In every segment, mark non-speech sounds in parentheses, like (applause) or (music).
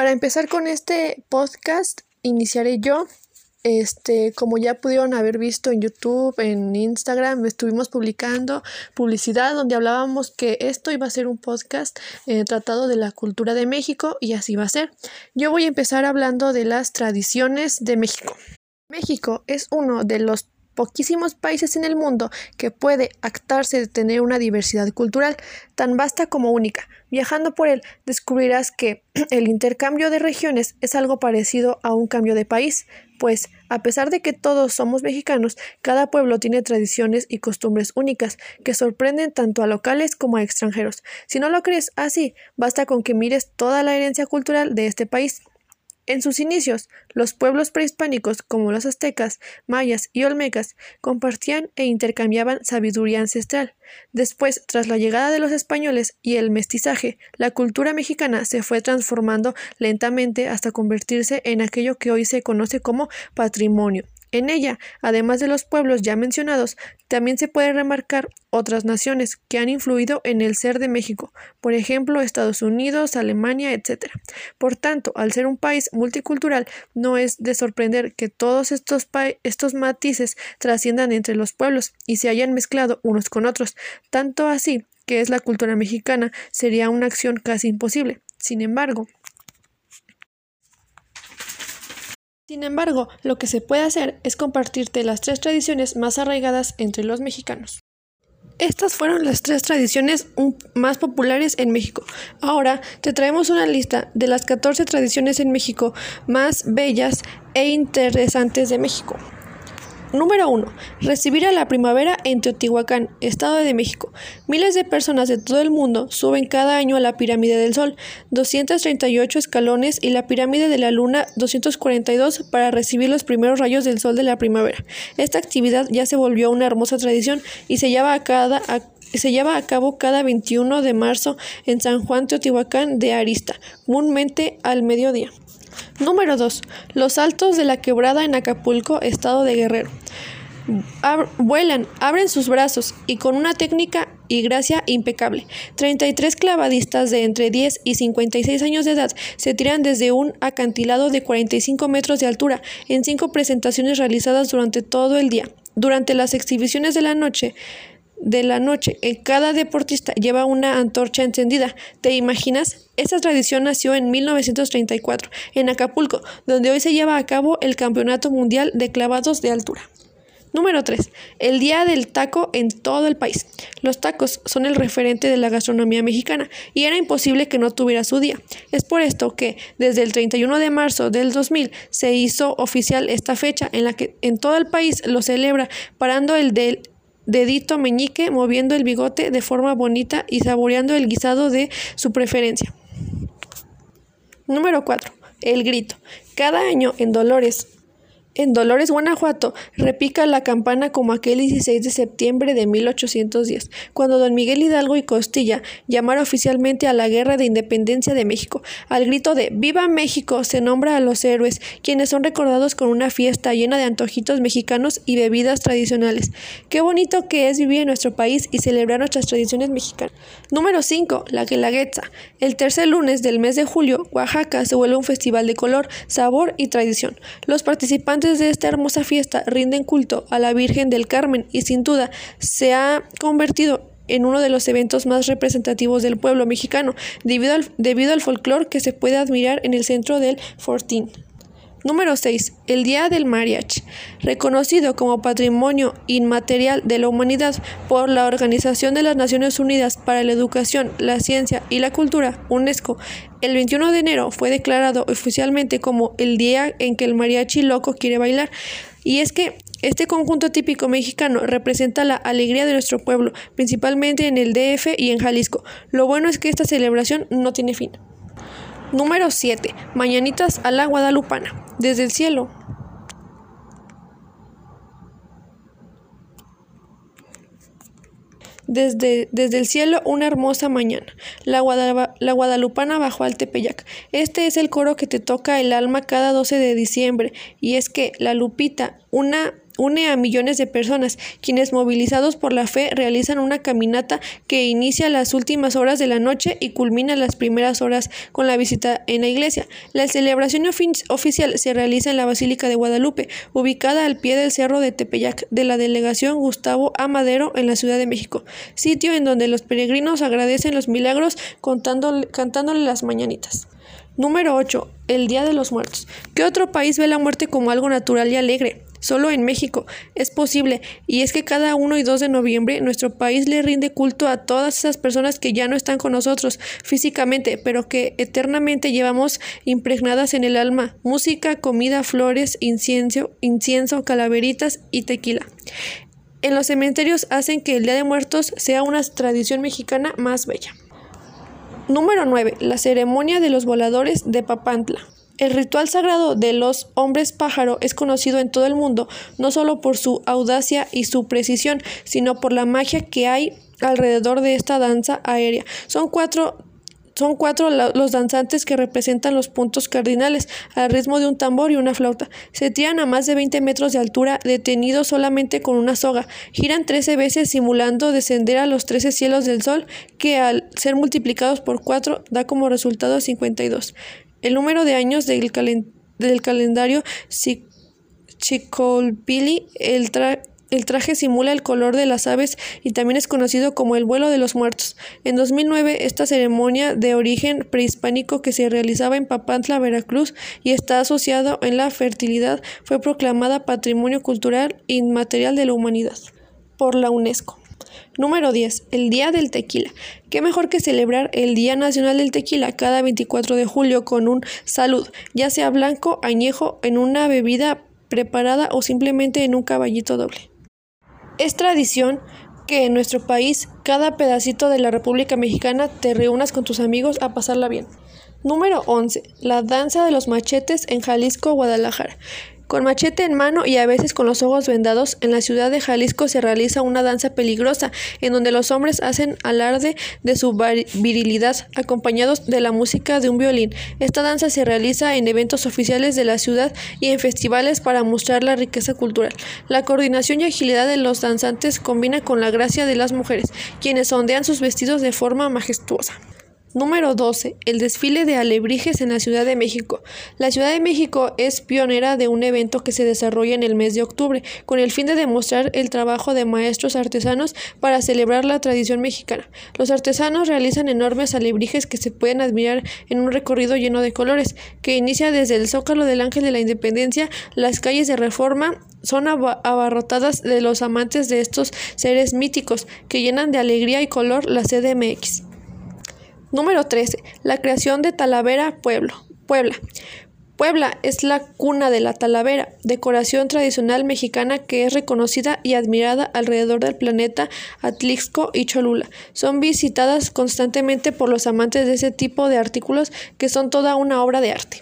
Para empezar con este podcast, iniciaré yo. Este, como ya pudieron haber visto en YouTube, en Instagram, estuvimos publicando publicidad donde hablábamos que esto iba a ser un podcast eh, tratado de la cultura de México y así va a ser. Yo voy a empezar hablando de las tradiciones de México. México es uno de los poquísimos países en el mundo que puede actarse de tener una diversidad cultural tan vasta como única. Viajando por él, descubrirás que (clears throat) el intercambio de regiones es algo parecido a un cambio de país, pues, a pesar de que todos somos mexicanos, cada pueblo tiene tradiciones y costumbres únicas que sorprenden tanto a locales como a extranjeros. Si no lo crees así, basta con que mires toda la herencia cultural de este país. En sus inicios, los pueblos prehispánicos como los aztecas, mayas y olmecas compartían e intercambiaban sabiduría ancestral. Después, tras la llegada de los españoles y el mestizaje, la cultura mexicana se fue transformando lentamente hasta convertirse en aquello que hoy se conoce como patrimonio en ella, además de los pueblos ya mencionados, también se puede remarcar otras naciones que han influido en el ser de México, por ejemplo Estados Unidos, Alemania, etc. Por tanto, al ser un país multicultural, no es de sorprender que todos estos, estos matices trasciendan entre los pueblos y se hayan mezclado unos con otros, tanto así que es la cultura mexicana sería una acción casi imposible. Sin embargo, Sin embargo, lo que se puede hacer es compartirte las tres tradiciones más arraigadas entre los mexicanos. Estas fueron las tres tradiciones más populares en México. Ahora te traemos una lista de las 14 tradiciones en México más bellas e interesantes de México. Número 1. Recibir a la primavera en Teotihuacán, Estado de México. Miles de personas de todo el mundo suben cada año a la pirámide del Sol, 238 escalones, y la pirámide de la Luna, 242, para recibir los primeros rayos del Sol de la primavera. Esta actividad ya se volvió una hermosa tradición y se lleva a, cabo cada 21 de marzo en San Juan Teotihuacán de Arista, comúnmente al mediodía. Número 2. Los Altos de la Quebrada en Acapulco, estado de Guerrero. vuelan, abren sus brazos y con una técnica y gracia impecable. 33 clavadistas de entre 10 y 56 años de edad se tiran desde un acantilado de 45 metros de altura en cinco presentaciones realizadas durante todo el día. Durante las exhibiciones de la noche, de la noche, cada deportista lleva una antorcha encendida. ¿Te imaginas? Esta tradición nació en 1934 en Acapulco, donde hoy se lleva a cabo el Campeonato Mundial de Clavados de Altura. Número 3. El Día del Taco en todo el país. Los tacos son el referente de la gastronomía mexicana y era imposible que no tuviera su día. Es por esto que desde el 31 de marzo del 2000 se hizo oficial esta fecha en la que en todo el país lo celebra parando el del dedito meñique, moviendo el bigote de forma bonita y saboreando el guisado de su preferencia. Número 4. El grito. Cada año en Dolores, en Dolores, Guanajuato, repica la campana como aquel 16 de septiembre de 1810, cuando don Miguel Hidalgo y Costilla llamaron oficialmente a la Guerra de Independencia de México. Al grito de ¡Viva México! se nombra a los héroes, quienes son recordados con una fiesta llena de antojitos mexicanos y bebidas tradicionales. Qué bonito que es vivir en nuestro país y celebrar nuestras tradiciones mexicanas. Número 5. La Guelaguetza. El tercer lunes del mes de julio, Oaxaca se vuelve un festival de color, sabor y tradición. Los participantes de esta hermosa fiesta rinden culto a la Virgen del Carmen y sin duda se ha convertido en uno de los eventos más representativos del pueblo mexicano, debido al, debido al folclore que se puede admirar en el centro del Fortín. Número 6. El Día del Mariachi. Reconocido como Patrimonio Inmaterial de la Humanidad por la Organización de las Naciones Unidas para la Educación, la Ciencia y la Cultura, UNESCO, el 21 de enero fue declarado oficialmente como el día en que el mariachi loco quiere bailar. Y es que este conjunto típico mexicano representa la alegría de nuestro pueblo, principalmente en el DF y en Jalisco. Lo bueno es que esta celebración no tiene fin. Número 7. Mañanitas a la Guadalupana. Desde el cielo. Desde, desde, el cielo una hermosa mañana. La, la, Guadalupana bajó al Tepeyac. Este es el coro que te toca el alma cada 12 de diciembre. Y es que la Lupita, una une a millones de personas, quienes movilizados por la fe realizan una caminata que inicia las últimas horas de la noche y culmina las primeras horas con la visita en la iglesia. La celebración oficial se realiza en la Basílica de Guadalupe, ubicada al pie del cerro de Tepeyac de la delegación Gustavo Amadero en la Ciudad de México, sitio en donde los peregrinos agradecen los milagros cantándole las mañanitas. Número 8. El Día de los Muertos. ¿Qué otro país ve la muerte como algo natural y alegre? Solo en México es posible, y es que cada 1 y 2 de noviembre nuestro país le rinde culto a todas esas personas que ya no están con nosotros físicamente, pero que eternamente llevamos impregnadas en el alma música, comida, flores, incienso, incienso, calaveritas y tequila. En los cementerios hacen que el Día de Muertos sea una tradición mexicana más bella. Número 9. La ceremonia de los voladores de Papantla. El ritual sagrado de los hombres pájaro es conocido en todo el mundo, no solo por su audacia y su precisión, sino por la magia que hay alrededor de esta danza aérea. Son cuatro son cuatro los danzantes que representan los puntos cardinales al ritmo de un tambor y una flauta. Se tiran a más de 20 metros de altura, detenidos solamente con una soga. Giran 13 veces simulando descender a los 13 cielos del sol, que al ser multiplicados por 4 da como resultado 52. El número de años del, calendario Chicolpili, el, el traje simula el color de las aves y también es conocido como el vuelo de los muertos. En 2009, esta ceremonia de origen prehispánico que se realizaba en Papantla, Veracruz, y está asociado en la fertilidad, fue proclamada Patrimonio Cultural Inmaterial de la Humanidad por la UNESCO. Número 10. El Día del Tequila. ¿Qué mejor que celebrar el Día Nacional del Tequila cada 24 de julio con un salud, ya sea blanco, añejo, en una bebida preparada o simplemente en un caballito doble? Es tradición que en nuestro país, cada pedacito de la República Mexicana, te reúnas con tus amigos a pasarla bien. Número 11. La danza de los machetes en Jalisco, Guadalajara. Con machete en mano y a veces con los ojos vendados, en la ciudad de Jalisco se realiza una danza peligrosa, en donde los hombres hacen alarde de su virilidad, acompañados de la música de un violín. Esta danza se realiza en eventos oficiales de la ciudad y en festivales para mostrar la riqueza cultural. La coordinación y agilidad de los danzantes combina con la gracia de las mujeres, quienes ondean sus vestidos de forma majestuosa. Número 12. El desfile de alebrijes en la Ciudad de México. La Ciudad de México es pionera de un evento que se desarrolla en el mes de octubre, con el fin de demostrar el trabajo de maestros artesanos para celebrar la tradición mexicana. Los artesanos realizan enormes alebrijes que se pueden admirar en un recorrido lleno de colores, que inicia desde el Zócalo del Ángel de la Independencia, las calles de Reforma, son abarrotadas de los amantes de estos seres míticos que llenan de alegría y color la CDMX. Número 13. La creación de Talavera Pueblo. Puebla. Puebla es la cuna de la talavera, decoración tradicional mexicana que es reconocida y admirada alrededor del planeta Atlixco y Cholula. Son visitadas constantemente por los amantes de ese tipo de artículos que son toda una obra de arte.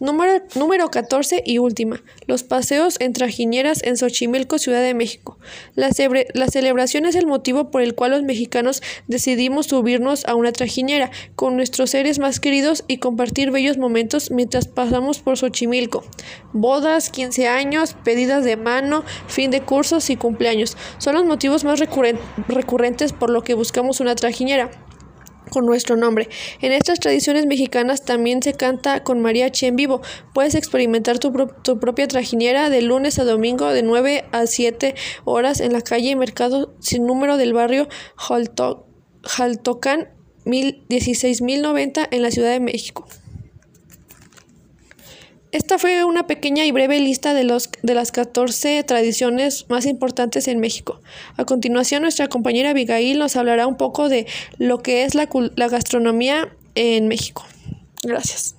Número, número 14 y última. Los paseos en trajineras en Xochimilco, Ciudad de México. La, la, celebración es el motivo por el cual los mexicanos decidimos subirnos a una trajinera con nuestros seres más queridos y compartir bellos momentos mientras pasamos por Xochimilco. Bodas, 15 años, pedidas de mano, fin de cursos y cumpleaños son los motivos más recurrentes por lo que buscamos una trajinera con nuestro nombre. En estas tradiciones mexicanas también se canta con mariachi en vivo. Puedes experimentar tu, propia trajinera de lunes a domingo de 9 a 7 horas en la calle y mercado sin número del barrio Jaltocán 16090 en la Ciudad de México. Esta fue una pequeña y breve lista de, los, de las 14 tradiciones más importantes en México. A continuación, nuestra compañera Abigail nos hablará un poco de lo que es la, la gastronomía en México. Gracias.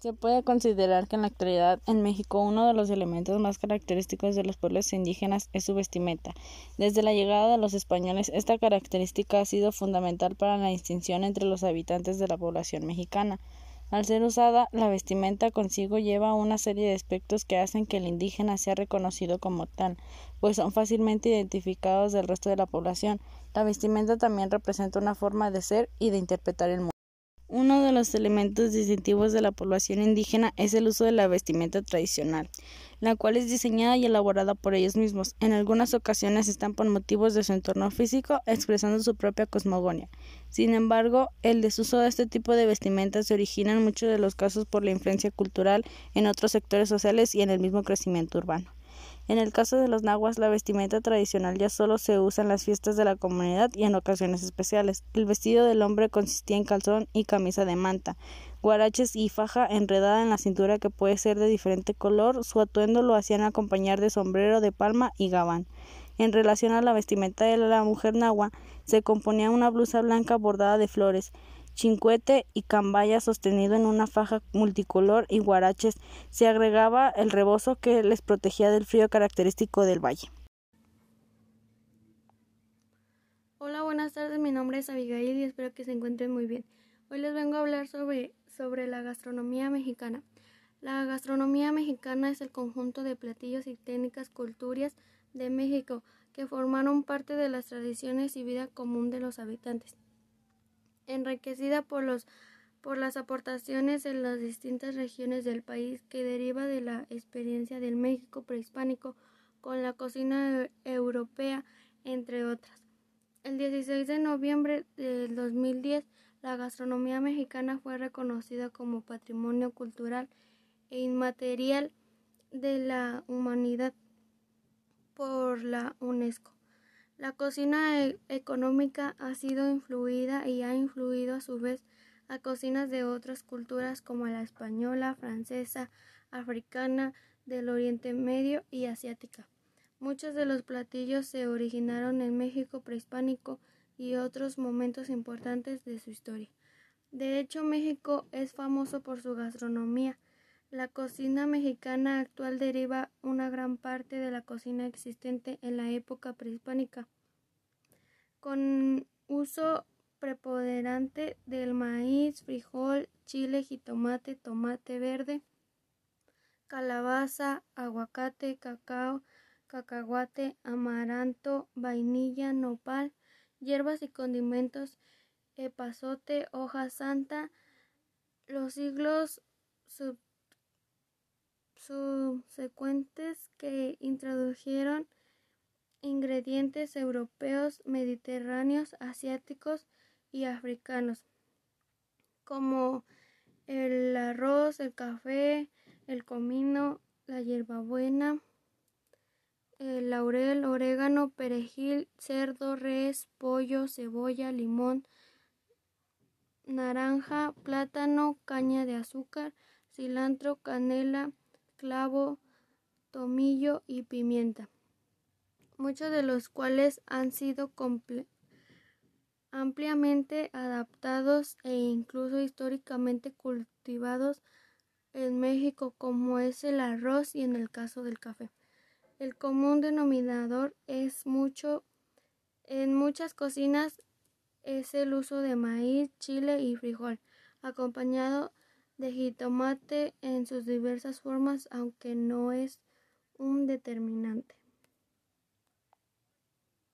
Se puede considerar que en la actualidad en México uno de los elementos más característicos de los pueblos indígenas es su vestimenta. Desde la llegada de los españoles, esta característica ha sido fundamental para la distinción entre los habitantes de la población mexicana. Al ser usada, la vestimenta consigo lleva una serie de aspectos que hacen que el indígena sea reconocido como tal, pues son fácilmente identificados del resto de la población. La vestimenta también representa una forma de ser y de interpretar el mundo. Uno de los elementos distintivos de la población indígena es el uso de la vestimenta tradicional, la cual es diseñada y elaborada por ellos mismos. En algunas ocasiones están por motivos de su entorno físico, expresando su propia cosmogonía. Sin embargo, el desuso de este tipo de vestimenta se origina en muchos de los casos por la influencia cultural en otros sectores sociales y en el mismo crecimiento urbano. En el caso de los nahuas, la vestimenta tradicional ya solo se usa en las fiestas de la comunidad y en ocasiones especiales. El vestido del hombre consistía en calzón y camisa de manta, guaraches y faja enredada en la cintura que puede ser de diferente color. Su atuendo lo hacían acompañar de sombrero de palma y gabán. En relación a la vestimenta de la mujer nahua, se componía una blusa blanca bordada de flores, chincuete y cambaya sostenido en una faja multicolor y guaraches. Se agregaba el rebozo que les protegía del frío característico del valle. Hola, buenas tardes. Mi nombre es Abigail y espero que se encuentren muy bien. Hoy les vengo a hablar sobre, sobre la gastronomía mexicana. La gastronomía mexicana es el conjunto de platillos y técnicas culturales de México que formaron parte de las tradiciones y vida común de los habitantes enriquecida por, los, por las aportaciones en las distintas regiones del país que deriva de la experiencia del México prehispánico con la cocina europea, entre otras. El 16 de noviembre del 2010, la gastronomía mexicana fue reconocida como Patrimonio Cultural e Inmaterial de la Humanidad por la UNESCO. La cocina e-, económica ha sido influida y ha influido a su vez a cocinas de otras culturas como la española, francesa, africana, del Oriente Medio y asiática. Muchos de los platillos se originaron en México prehispánico y otros momentos importantes de su historia. De hecho, México es famoso por su gastronomía. La cocina mexicana actual deriva una gran parte de la cocina existente en la época prehispánica, con uso preponderante del maíz, frijol, chile, jitomate, tomate verde, calabaza, aguacate, cacao, cacahuate, amaranto, vainilla, nopal, hierbas y condimentos, epazote, hoja santa, los siglos subsecuentes que introdujeron ingredientes europeos, mediterráneos, asiáticos y africanos, como el arroz, el café, el comino, la hierbabuena, el laurel, orégano, perejil, cerdo, res, pollo, cebolla, limón, naranja, plátano, caña de azúcar, cilantro, canela, clavo, tomillo y pimienta, muchos de los cuales han sido ampliamente adaptados e incluso históricamente cultivados en México, como es el arroz y en el caso del café. El común denominador es mucho en muchas cocinas es el uso de maíz, chile y frijol, acompañado de jitomate en sus diversas formas, aunque no es un determinante.